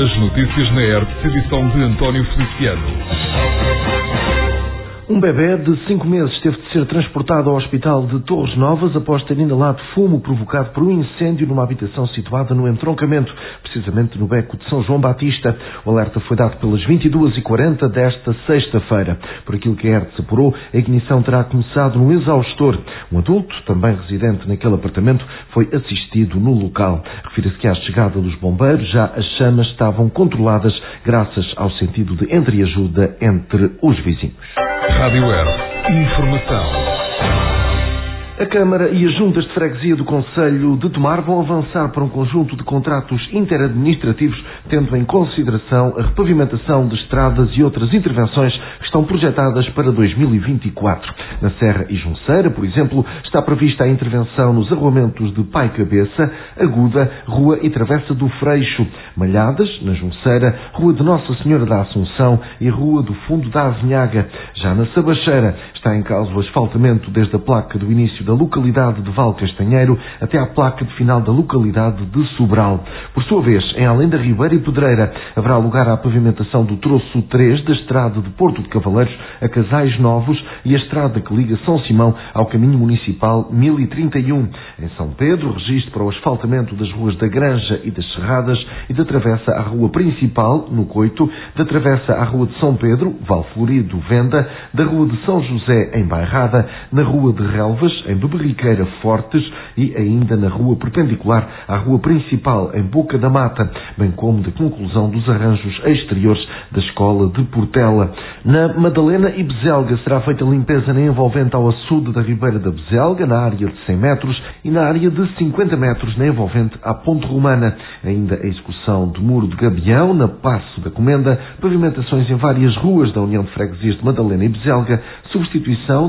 As notícias na ERTS, edição de António Feliciano. Um bebê de 5 meses teve de ser transportado ao hospital de Torres Novas após ter inalado fumo provocado por um incêndio numa habitação situada no entroncamento, precisamente no beco de São João Batista. O alerta foi dado pelas 22h40 desta sexta-feira. Por aquilo que a ERTS apurou, a ignição terá começado no exaustor. Um adulto, também residente naquele apartamento, foi assistido no local. Refira-se que à chegada dos bombeiros já as chamas estavam controladas graças ao sentido de entreajuda entre os vizinhos. Rádio Air. Informação. A Câmara e as juntas de freguesia do Conselho de Tomar vão avançar para um conjunto de contratos interadministrativos, tendo em consideração a repavimentação de estradas e outras intervenções que estão projetadas para 2024. Na Serra e Junceira, por exemplo, está prevista a intervenção nos arruamentos de Pai Cabeça, Aguda, Rua e Travessa do Freixo, Malhadas, na Junceira, Rua de Nossa Senhora da Assunção e Rua do Fundo da Azinhaga. Já na Sabacheira, está em causa o asfaltamento desde a placa do início da localidade de Val Castanheiro até à placa de final da localidade de Sobral. Por sua vez, em além da Ribeira e Pedreira, haverá lugar à pavimentação do troço 3 da estrada de Porto de Cavaleiros a Casais Novos e a estrada que liga São Simão ao caminho municipal 1031. Em São Pedro, registro para o asfaltamento das ruas da Granja e das Serradas e da travessa à rua principal, no Coito, da travessa à rua de São Pedro, Val Florido, Venda, da rua de São José, em Bairrada, na rua de Relvas, em Beberriqueira Fortes e ainda na rua perpendicular à rua principal, em Boca da Mata, bem como da conclusão dos arranjos exteriores da Escola de Portela. Na Madalena e Bezelga será feita limpeza na envolvente ao açude da Ribeira da Bezelga, na área de 100 metros, e na área de 50 metros na envolvente à Ponte Romana. Ainda a execução do Muro de Gabião, na Passo da Comenda, pavimentações em várias ruas da União de Freguesias de Madalena e Bezelga, substituição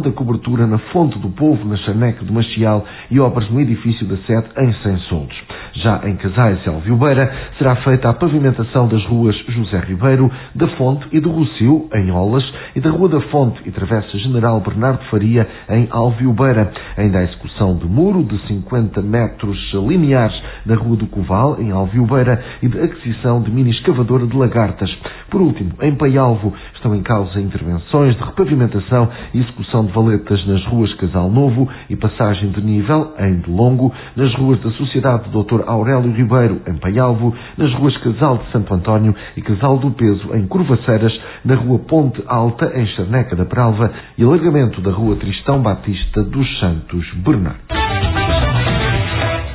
da cobertura na Fonte do Povo, na Chaneca do Machial e obras no edifício da sede em Sem Soldos. Já em Casais e Alviobeira será feita a pavimentação das ruas José Ribeiro, da Fonte e do Rocio, em Olas, e da Rua da Fonte e Travessa General Bernardo Faria, em Alviobeira. Ainda a execução de muro de 50 metros lineares na Rua do Coval, em Alviobeira, e de aquisição de mini escavadora de lagartas. Por último, em Paialvo, estão em causa intervenções de repavimentação e execução de valetas nas ruas Casal Novo e Passagem de Nível, em Delongo, nas ruas da Sociedade Dr. Aurélio Ribeiro, em Paialvo, nas ruas Casal de Santo António e Casal do Peso, em Curvaceiras, na rua Ponte Alta, em Charneca da Pralva e alargamento da rua Tristão Batista dos Santos Bernardo.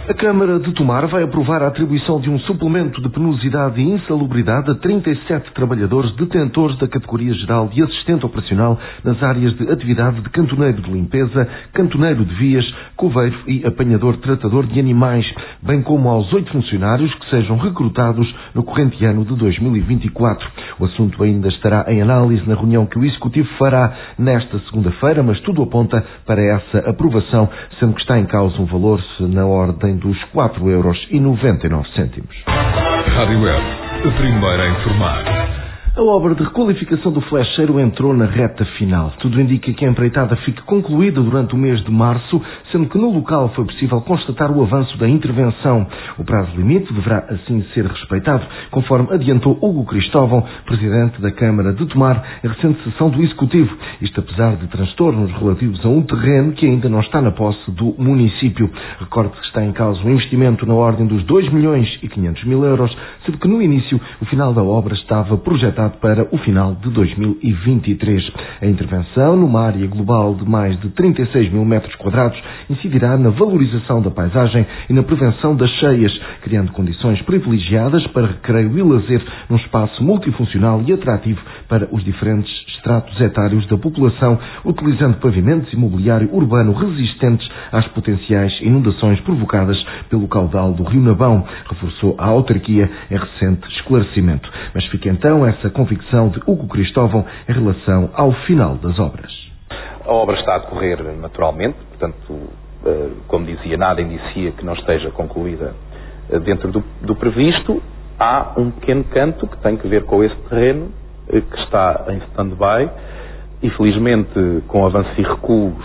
A Câmara de Tomar vai aprovar a atribuição de um suplemento de penosidade e insalubridade a 37 trabalhadores detentores da categoria geral de assistente operacional nas áreas de atividade de cantoneiro de limpeza, cantoneiro de vias, coveiro e apanhador tratador de animais, bem como aos oito funcionários que sejam recrutados no corrente ano de 2024. O assunto ainda estará em análise na reunião que o Executivo fará nesta segunda-feira, mas tudo aponta para essa aprovação, sendo que está em causa um valor na ordem dos 4 euros e 99 cêntimos. Rádio Web, a primeira a informar. A obra de requalificação do flecheiro entrou na reta final. Tudo indica que a empreitada fique concluída durante o mês de março, sendo que no local foi possível constatar o avanço da intervenção. O prazo limite deverá assim ser respeitado, conforme adiantou Hugo Cristóvão, presidente da Câmara de Tomar, em recente sessão do Executivo. Isto apesar de transtornos relativos a um terreno que ainda não está na posse do município. Recorde que está em causa um investimento na ordem dos 2 milhões e 500 mil euros, sendo que no início o final da obra estava projetado para o final de 2023. A intervenção, numa área global de mais de 36 mil metros quadrados, incidirá na valorização da paisagem e na prevenção das cheias, criando condições privilegiadas para recreio e lazer num espaço multifuncional e atrativo para os diferentes estratos etários da população, utilizando pavimentos e mobiliário urbano resistentes às potenciais inundações provocadas pelo caudal do Rio Nabão, reforçou a autarquia em recente esclarecimento. Mas fica então essa convicção de Hugo Cristóvão em relação ao final das obras. A obra está a decorrer naturalmente, portanto, eh, como dizia, nada indicia que não esteja concluída eh, dentro do, do previsto. Há um pequeno canto que tem que ver com esse terreno que está em stand-by. E felizmente com avanços e recuos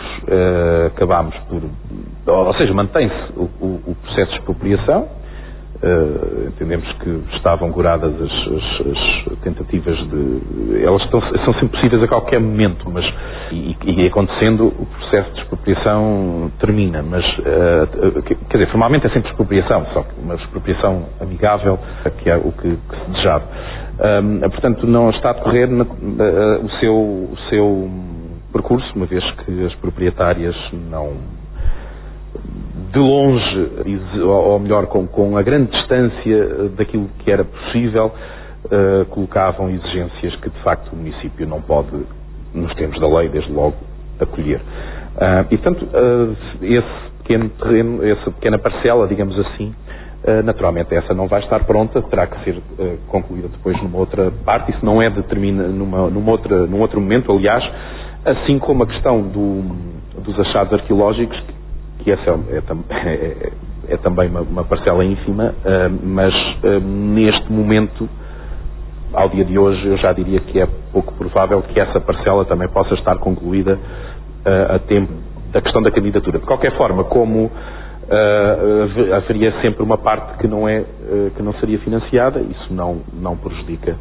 acabámos por, ou seja, mantém-se o, o, o processo de expropriação Uh, entendemos que estavam curadas as, as, as, tentativas de. Elas estão, são sempre possíveis a qualquer momento, mas e, e acontecendo, o processo de expropriação termina. Mas, uh, quer dizer, formalmente é sempre expropriação, só que uma expropriação amigável, que é o que, que se desejava. Uh, portanto, não está a decorrer na, o, seu, o seu percurso, uma vez que as proprietárias não de longe, ou melhor, com, com a grande distância eh, daquilo que era possível, uh, colocavam exigências que de facto o município não pode, nos termos da lei, desde logo, acolher. Uh, e portanto, uh, esse pequeno terreno, essa pequena parcela, digamos assim, naturalmente essa não vai estar pronta, terá que ser concluída depois numa outra parte, isso não é determina numa, numa outra, num outro momento, aliás, assim como a questão do, dos achados arqueológicos, que essa é, é, é, é também uma, uma, parcela ínfima, uh, mas uh, neste momento, ao dia de hoje, eu já diria que é pouco provável que essa parcela também possa estar concluída uh, a tempo da questão da candidatura. De qualquer forma, como haveria sempre uma parte que não, é, que não seria financiada, isso não, não prejudica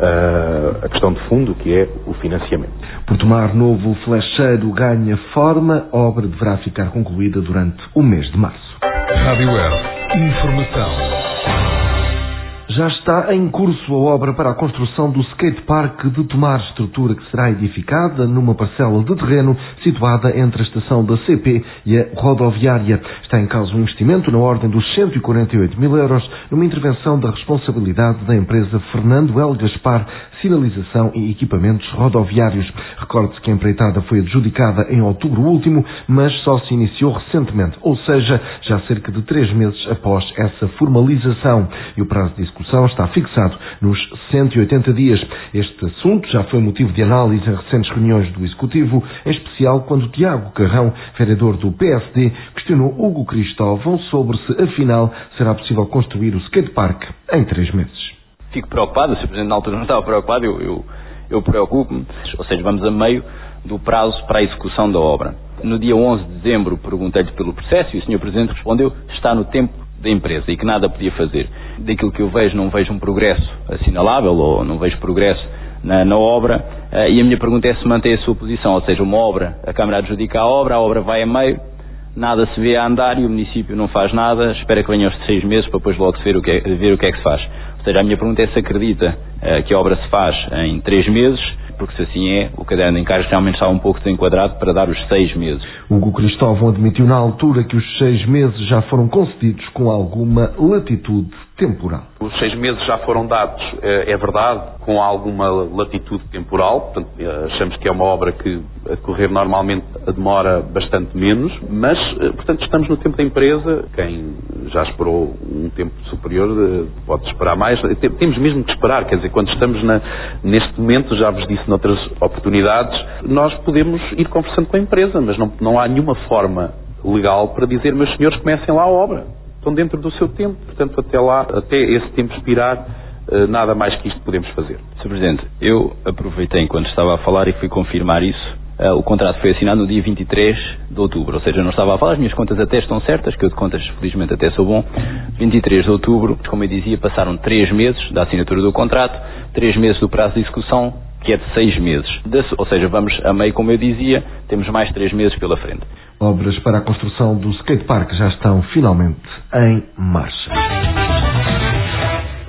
a questão de fundo, que é o financiamento. Por tomar novo flecheiro ganha forma, a obra deverá ficar concluída durante o mês de março. Rádio Web, informação. Já está em curso a obra para a construção do skatepark de Tomar, estrutura que será edificada numa parcela de terreno situada entre a estação da CP e a rodoviária. Está em causa um investimento na ordem dos 148 mil euros numa intervenção da responsabilidade da empresa Fernando L. Gaspar, sinalização e equipamentos rodoviários. Recorde-se que a empreitada foi adjudicada em outubro último, mas só se iniciou recentemente, ou seja, já cerca de três meses após essa formalização. E o prazo de execução está fixado nos 180 dias. Este assunto já foi motivo de análise em recentes reuniões do Executivo, em especial quando Tiago Carrão, vereador do PSD, questionou Hugo Cristóvão sobre se, afinal, será possível construir o skatepark em três meses fico preocupado, o Presidente na altura não estava preocupado, eu, eu, eu preocupo-me, ou seja, vamos a meio do prazo para a execução da obra. No dia 11 de dezembro perguntei-lhe pelo processo e o Sr. Presidente respondeu está no tempo da empresa e que nada podia fazer. Daquilo que eu vejo, não vejo um progresso assinalável ou não vejo progresso na, na obra uh, e a minha pergunta é se mantém a sua posição, ou seja, uma obra, a Câmara adjudica a obra, a obra vai a meio, nada se vê a andar e o município não faz nada, espera que venham os seis meses para depois logo ver o que é, ver o que, é que se faz seja, a minha pergunta é se acredita uh, que a obra se faz em três meses, porque se assim é, o caderno de encargos realmente está um pouco desenquadrado para dar os seis meses. Hugo Cristóvão admitiu na altura que os seis meses já foram concedidos com alguma latitude temporal. Os seis meses já foram dados, é, é verdade, com alguma latitude temporal, portanto, eh, achamos que é uma obra que a correr normalmente demora bastante menos, mas, eh, portanto, estamos no tempo da empresa, quem já esperou um tempo superior pode esperar mais, temos mesmo que esperar, quer dizer, quando estamos na, neste momento, já vos disse noutras oportunidades, nós podemos ir conversando com a empresa, mas não, não há nenhuma forma legal para dizer, meus senhores, comecem lá a obra estão dentro do seu tempo, portanto, até lá, até esse tempo expirar, eh, nada mais que isto podemos fazer. Sr. Presidente, eu aproveitei enquanto estava a falar e fui confirmar isso. Uh, o contrato foi assinado no dia 23 de outubro, ou seja, não estava a falar, as minhas contas até estão certas, que eu de contas felizmente até sou bom. 23 de outubro, como eu dizia, passaram três meses da assinatura do contrato, três meses do prazo de execução, que é de seis meses. Ou seja, vamos a meio, como eu dizia, temos mais três meses pela frente. Obras para a construção do skatepark já estão finalmente em marcha.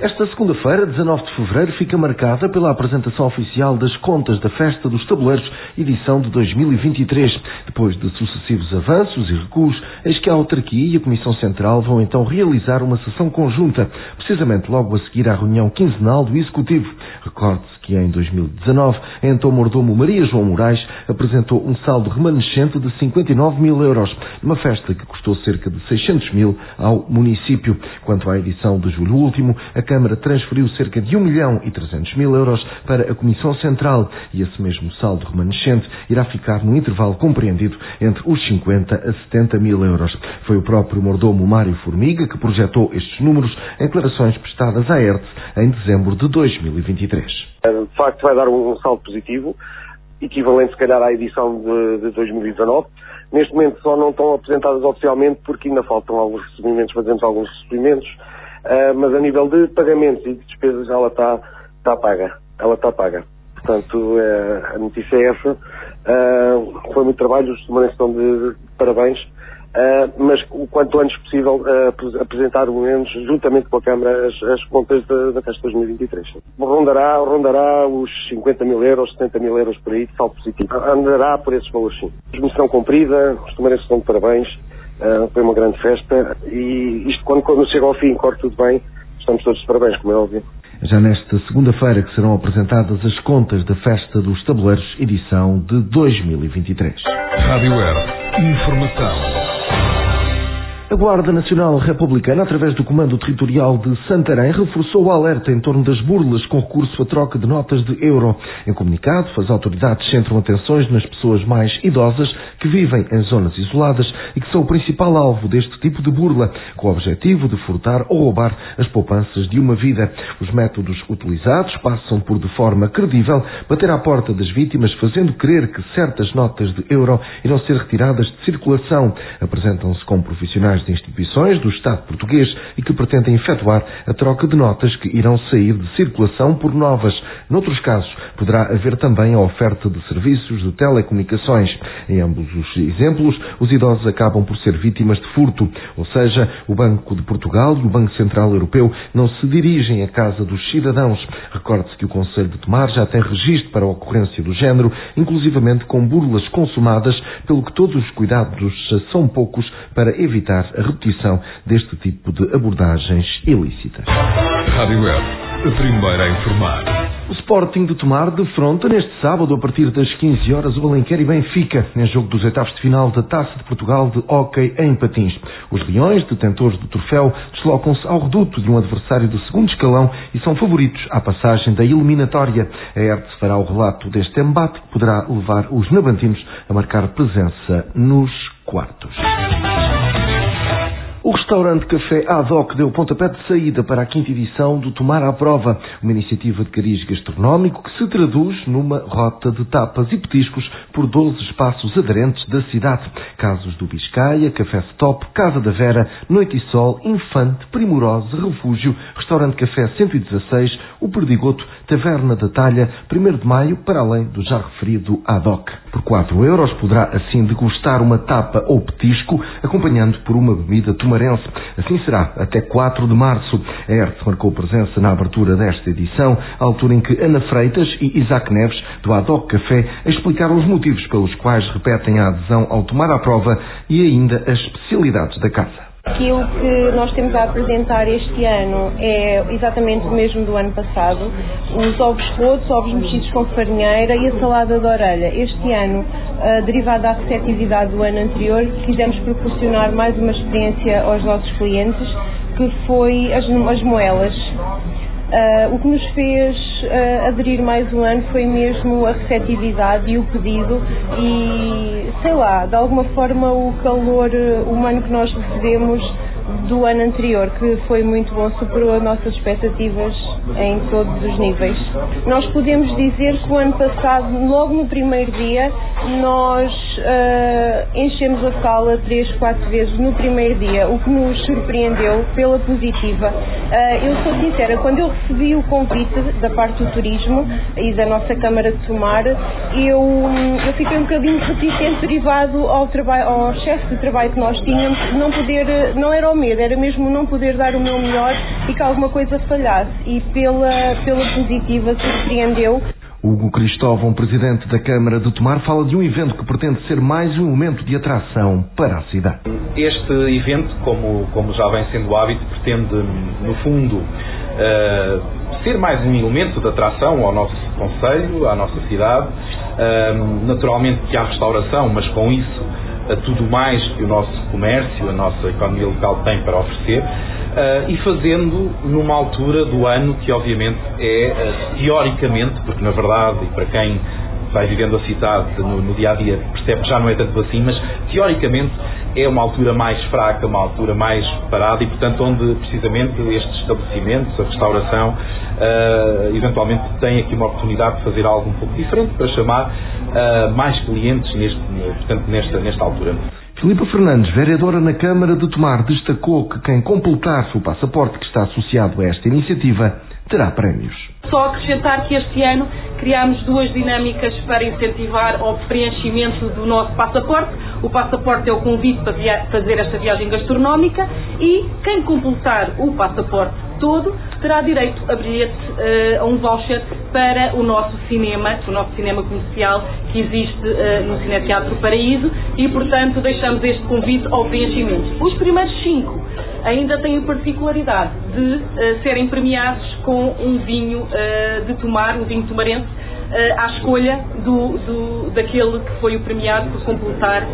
Esta segunda-feira, 19 de fevereiro, fica marcada pela apresentação oficial das contas da Festa dos Tabuleiros, edição de 2023. Depois de sucessivos avanços e recuos, eis que a autarquia e a Comissão Central vão então realizar uma sessão conjunta, precisamente logo a seguir à reunião quinzenal do Executivo. Recorde-se que em 2019, então mordomo Maria João Moraes apresentou um saldo remanescente de 59 mil euros, numa festa que custou cerca de 600 mil ao município. Quanto à edição de julho último, a Câmara transferiu cerca de 1 milhão e 300 mil euros para a Comissão Central e esse mesmo saldo remanescente irá ficar no intervalo compreendido entre os 50 a 70 mil euros. Foi o próprio mordomo Mário Formiga que projetou estes números em declarações prestadas à ERTE em dezembro de 2023. De facto, vai dar um saldo positivo, equivalente, se calhar, à edição de, de 2019. Neste momento só não estão apresentadas oficialmente porque ainda faltam alguns recebimentos, fazemos alguns recebimentos Uh, mas a nível de pagamentos e de despesas ela está tá paga. Ela está paga. Portanto, uh, a notícia é essa. Uh, foi muito trabalho, os também estão de, de parabéns. Uh, mas o quanto antes possível uh, apresentar, pelo menos, juntamente com a Câmara, as, as contas da, da festa 2023. Rondará, rondará os 50 mil euros, 70 mil euros por aí, de saldo positivo. Andará por esses valores, sim. Missão cumprida, os tomarenses estão de parabéns, uh, foi uma grande festa e isto, quando, quando chega ao fim, corre tudo bem, estamos todos de parabéns, como é óbvio. Já nesta segunda-feira que serão apresentadas as contas da Festa dos Tabuleiros, edição de 2023. Rádio Air. Informação. A Guarda Nacional Republicana, através do Comando Territorial de Santarém, reforçou o alerta em torno das burlas com recurso à troca de notas de euro. Em comunicado, as autoridades centram atenções nas pessoas mais idosas que vivem em zonas isoladas e que são o principal alvo deste tipo de burla, com o objetivo de furtar ou roubar as poupanças de uma vida. Os métodos utilizados passam por, de forma credível, bater à porta das vítimas, fazendo crer que certas notas de euro irão ser retiradas de circulação. Apresentam-se como profissionais de instituições do Estado português e que pretendem efetuar a troca de notas que irão sair de circulação por novas. Noutros casos, poderá haver também a oferta de serviços de telecomunicações. Em ambos os exemplos, os idosos acabam por ser vítimas de furto, ou seja, o Banco de Portugal e o Banco Central Europeu não se dirigem à casa dos cidadãos. Recorde-se que o Conselho de Tomar já tem registro para a ocorrência do género, inclusivamente com burlas consumadas, pelo que todos os cuidados são poucos para evitar a repetição deste tipo de abordagens ilícitas. Rádio Web, a primeira a informar. O Sporting de Tomar defronta neste sábado, a partir das 15 horas, o Alenquer e Benfica, em jogo dos oitavos de final da Taça de Portugal de Hockey em Patins. Os Leões, detentores do troféu, deslocam-se ao reduto de um adversário do segundo escalão e são favoritos à passagem da eliminatória. A Hertz fará o relato deste embate que poderá levar os navantinos a marcar presença nos quartos. O restaurante Café Ad Hoc deu pontapé de saída para a quinta edição do Tomar à Prova, uma iniciativa de cariz gastronómico que se traduz numa rota de tapas e petiscos por 12 espaços aderentes da cidade. Casos do Biscaia, Café Stop, Casa da Vera, Noite e Sol, Infante, Primorosa, Refúgio, Restaurante Café 116, O Perdigoto, Taverna da Talha, 1 de Maio, para além do já referido Ad Hoc. Por 4 euros poderá assim degustar uma tapa ou petisco, acompanhando por uma bebida Assim será até 4 de março. A Hertz marcou presença na abertura desta edição, altura em que Ana Freitas e Isaac Neves, do Ad Hoc Café, explicaram os motivos pelos quais repetem a adesão ao tomar à prova e ainda as especialidades da casa. Aquilo que nós temos a apresentar este ano é exatamente o mesmo do ano passado. Os ovos rotos, ovos mexidos com farinheira e a salada de orelha. Este ano, uh, derivado da receptividade do ano anterior, quisemos proporcionar mais uma experiência aos nossos clientes, que foi as, as moelas. Uh, o que nos fez uh, aderir mais um ano foi mesmo a receptividade e o pedido e, sei lá, de alguma forma o calor humano que nós recebemos do ano anterior, que foi muito bom, superou as nossas expectativas em todos os níveis. Nós podemos dizer que o ano passado, logo no primeiro dia, nós uh, enchemos a sala três, quatro vezes no primeiro dia, o que nos surpreendeu pela positiva. Uh, eu sou sincera, quando eu recebi o convite da parte do turismo e da nossa Câmara de Tomar, eu, eu fiquei um bocadinho reticente derivado ao, trabalho, ao chefe de trabalho que nós tínhamos, não poder, não era o medo, era mesmo não poder dar o meu melhor e que alguma coisa falhasse. E pela, pela positiva surpreendeu. Hugo Cristóvão, presidente da Câmara de Tomar, fala de um evento que pretende ser mais um momento de atração para a cidade. Este evento, como, como já vem sendo hábito, pretende, no fundo, uh, ser mais um elemento de atração ao nosso Conselho, à nossa cidade. Uh, naturalmente que há restauração, mas com isso a tudo mais que o nosso comércio, a nossa economia local tem para oferecer, uh, e fazendo numa altura do ano que obviamente é, uh, teoricamente, porque na verdade, e para quem vai vivendo a cidade no, no, dia a dia percebe que já não é tanto assim, mas teoricamente é uma altura mais fraca, uma altura mais parada e, portanto, onde precisamente estes estabelecimentos, a restauração, uh, eventualmente tem aqui uma oportunidade de fazer algo um pouco diferente para chamar mais clientes neste, portanto, nesta, nesta altura. Filipa Fernandes, vereadora na Câmara de Tomar, destacou que quem completar o passaporte que está associado a esta iniciativa terá prémios. Só acrescentar que este ano criámos duas dinâmicas para incentivar o preenchimento do nosso passaporte. O passaporte é o convite para fazer esta viagem gastronómica e quem completar o passaporte todo terá direito a bilhete, uh, a um voucher para o nosso cinema, o nosso cinema comercial que existe uh, no Cineteatro Paraíso e, portanto, deixamos este convite ao preenchimento. Os primeiros cinco ainda têm a particularidade de uh, serem premiados com um vinho de tomar, um vinho tomarense, à escolha do, do, daquele que foi o premiado por completar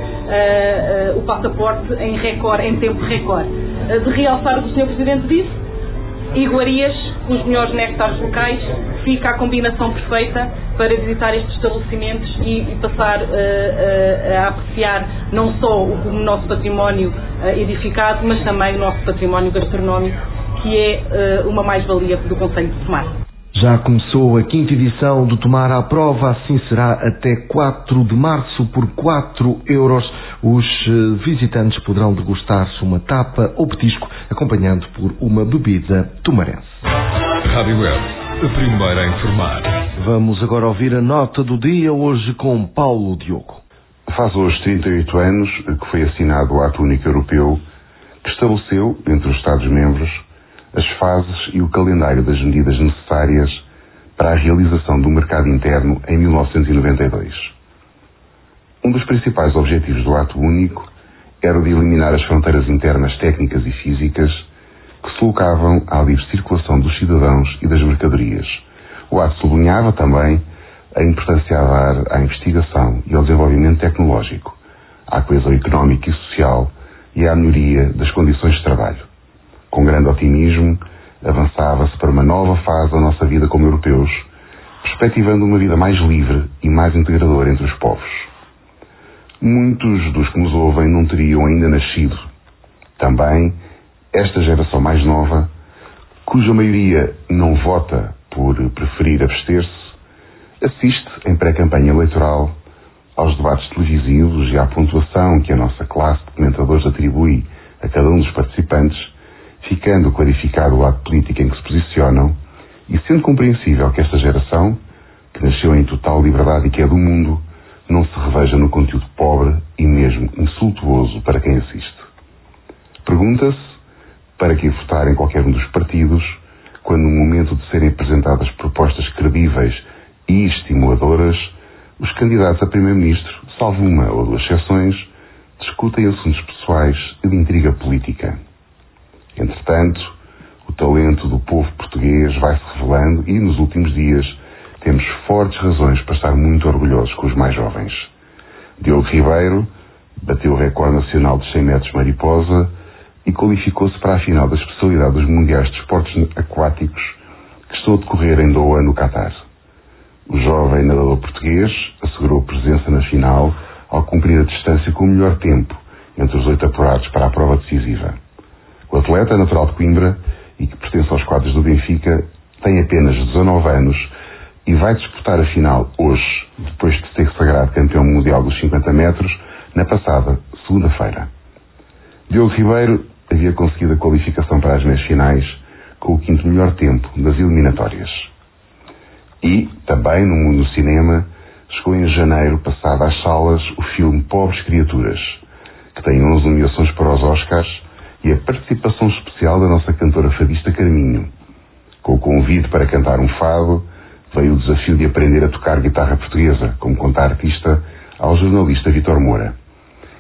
o passaporte em em tempo recorde. de realçar o que o Sr. Presidente disse, iguarias os melhores néctares locais, fica a combinação perfeita para visitar estes estabelecimentos e, e passar uh, uh, a apreciar não só o, o nosso património uh, edificado, mas também o nosso património gastronómico, que é uma mais-valia do Conselho de Tomar. Já começou a quinta edição do Tomar à Prova, assim será até 4 de março por 4 euros. Os eh, visitantes poderão degustar-se uma tapa ou petisco, acompanhando por uma bebida tomarense. Rádio Web, a primeira a informar. Vamos agora ouvir a nota do dia, hoje com Paulo Diogo. Faz hoje 38 anos que foi assinado o Ato Único Europeu, que estabeleceu, entre os Estados-membros, as fases e o calendário das medidas necessárias para a realização do mercado interno em 1992. Um dos principais objetivos do Ato Único era o de eliminar as fronteiras internas técnicas e físicas que se colocavam à livre circulação dos cidadãos e das mercadorias. O ato sublinhava também a importância a dar à investigação e ao desenvolvimento tecnológico, à coesão económica e social e à melhoria das condições de trabalho. Com grande otimismo, avançava-se para uma nova fase da nossa vida como europeus, perspectivando uma vida mais livre e mais integradora entre os povos. Muitos dos que nos ouvem não teriam ainda nascido. Também esta geração mais nova, cuja maioria não vota por preferir abster-se, assiste em pré-campanha eleitoral aos debates televisivos e à pontuação que a nossa classe de comentadores atribui a cada um dos participantes ficando clarificado o lado político em que se posicionam e sendo compreensível que esta geração, que nasceu em total liberdade e que é do mundo, não se reveja no conteúdo pobre e mesmo insultuoso para quem assiste. Pergunta-se para que votar em qualquer um dos partidos quando no momento de serem apresentadas propostas credíveis e estimuladoras, os candidatos a primeiro-ministro, salvo uma ou duas exceções, discutem assuntos pessoais e de intriga política. Entretanto, o talento do povo português vai-se revelando e, nos últimos dias, temos fortes razões para estar muito orgulhosos com os mais jovens. Diogo Ribeiro bateu o recorde nacional de 100 metros mariposa e qualificou-se para a final da especialidade dos Mundiais de Esportes Aquáticos que estão a decorrer em Doha, no Catar. O jovem nadador português assegurou presença na final ao cumprir a distância com o melhor tempo entre os oito apurados para a prova decisiva. O atleta natural de Coimbra e que pertence aos quadros do Benfica tem apenas 19 anos e vai disputar a final hoje, depois de ser sagrado campeão mundial dos 50 metros, na passada segunda-feira. Diogo Ribeiro havia conseguido a qualificação para as meias finais com o quinto melhor tempo das eliminatórias. E, também no mundo do cinema, chegou em janeiro passado às salas o filme Pobres Criaturas, que tem 11 nomeações para os Oscars e a participação especial da nossa cantora fadista Carminho. Com o convite para cantar um fado, veio o desafio de aprender a tocar guitarra portuguesa, como conta a artista ao jornalista Vitor Moura.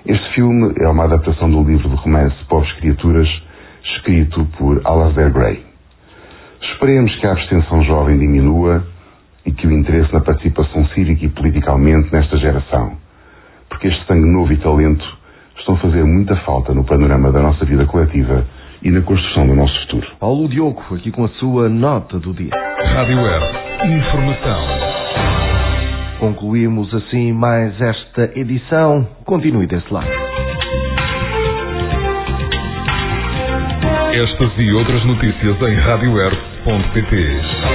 Este filme é uma adaptação do livro de romance Pobres Criaturas, escrito por Alasdair Gray. Esperemos que a abstenção jovem diminua e que o interesse na participação cívica e politicamente nesta geração, porque este sangue novo e talento estão a fazer muita falta no panorama da nossa vida coletiva e na construção do nosso futuro. Paulo Diogo, aqui com a sua nota do dia. Rádio Web, informação. Concluímos assim mais esta edição. Continue desse lado. Estas e outras notícias em radioearth.pt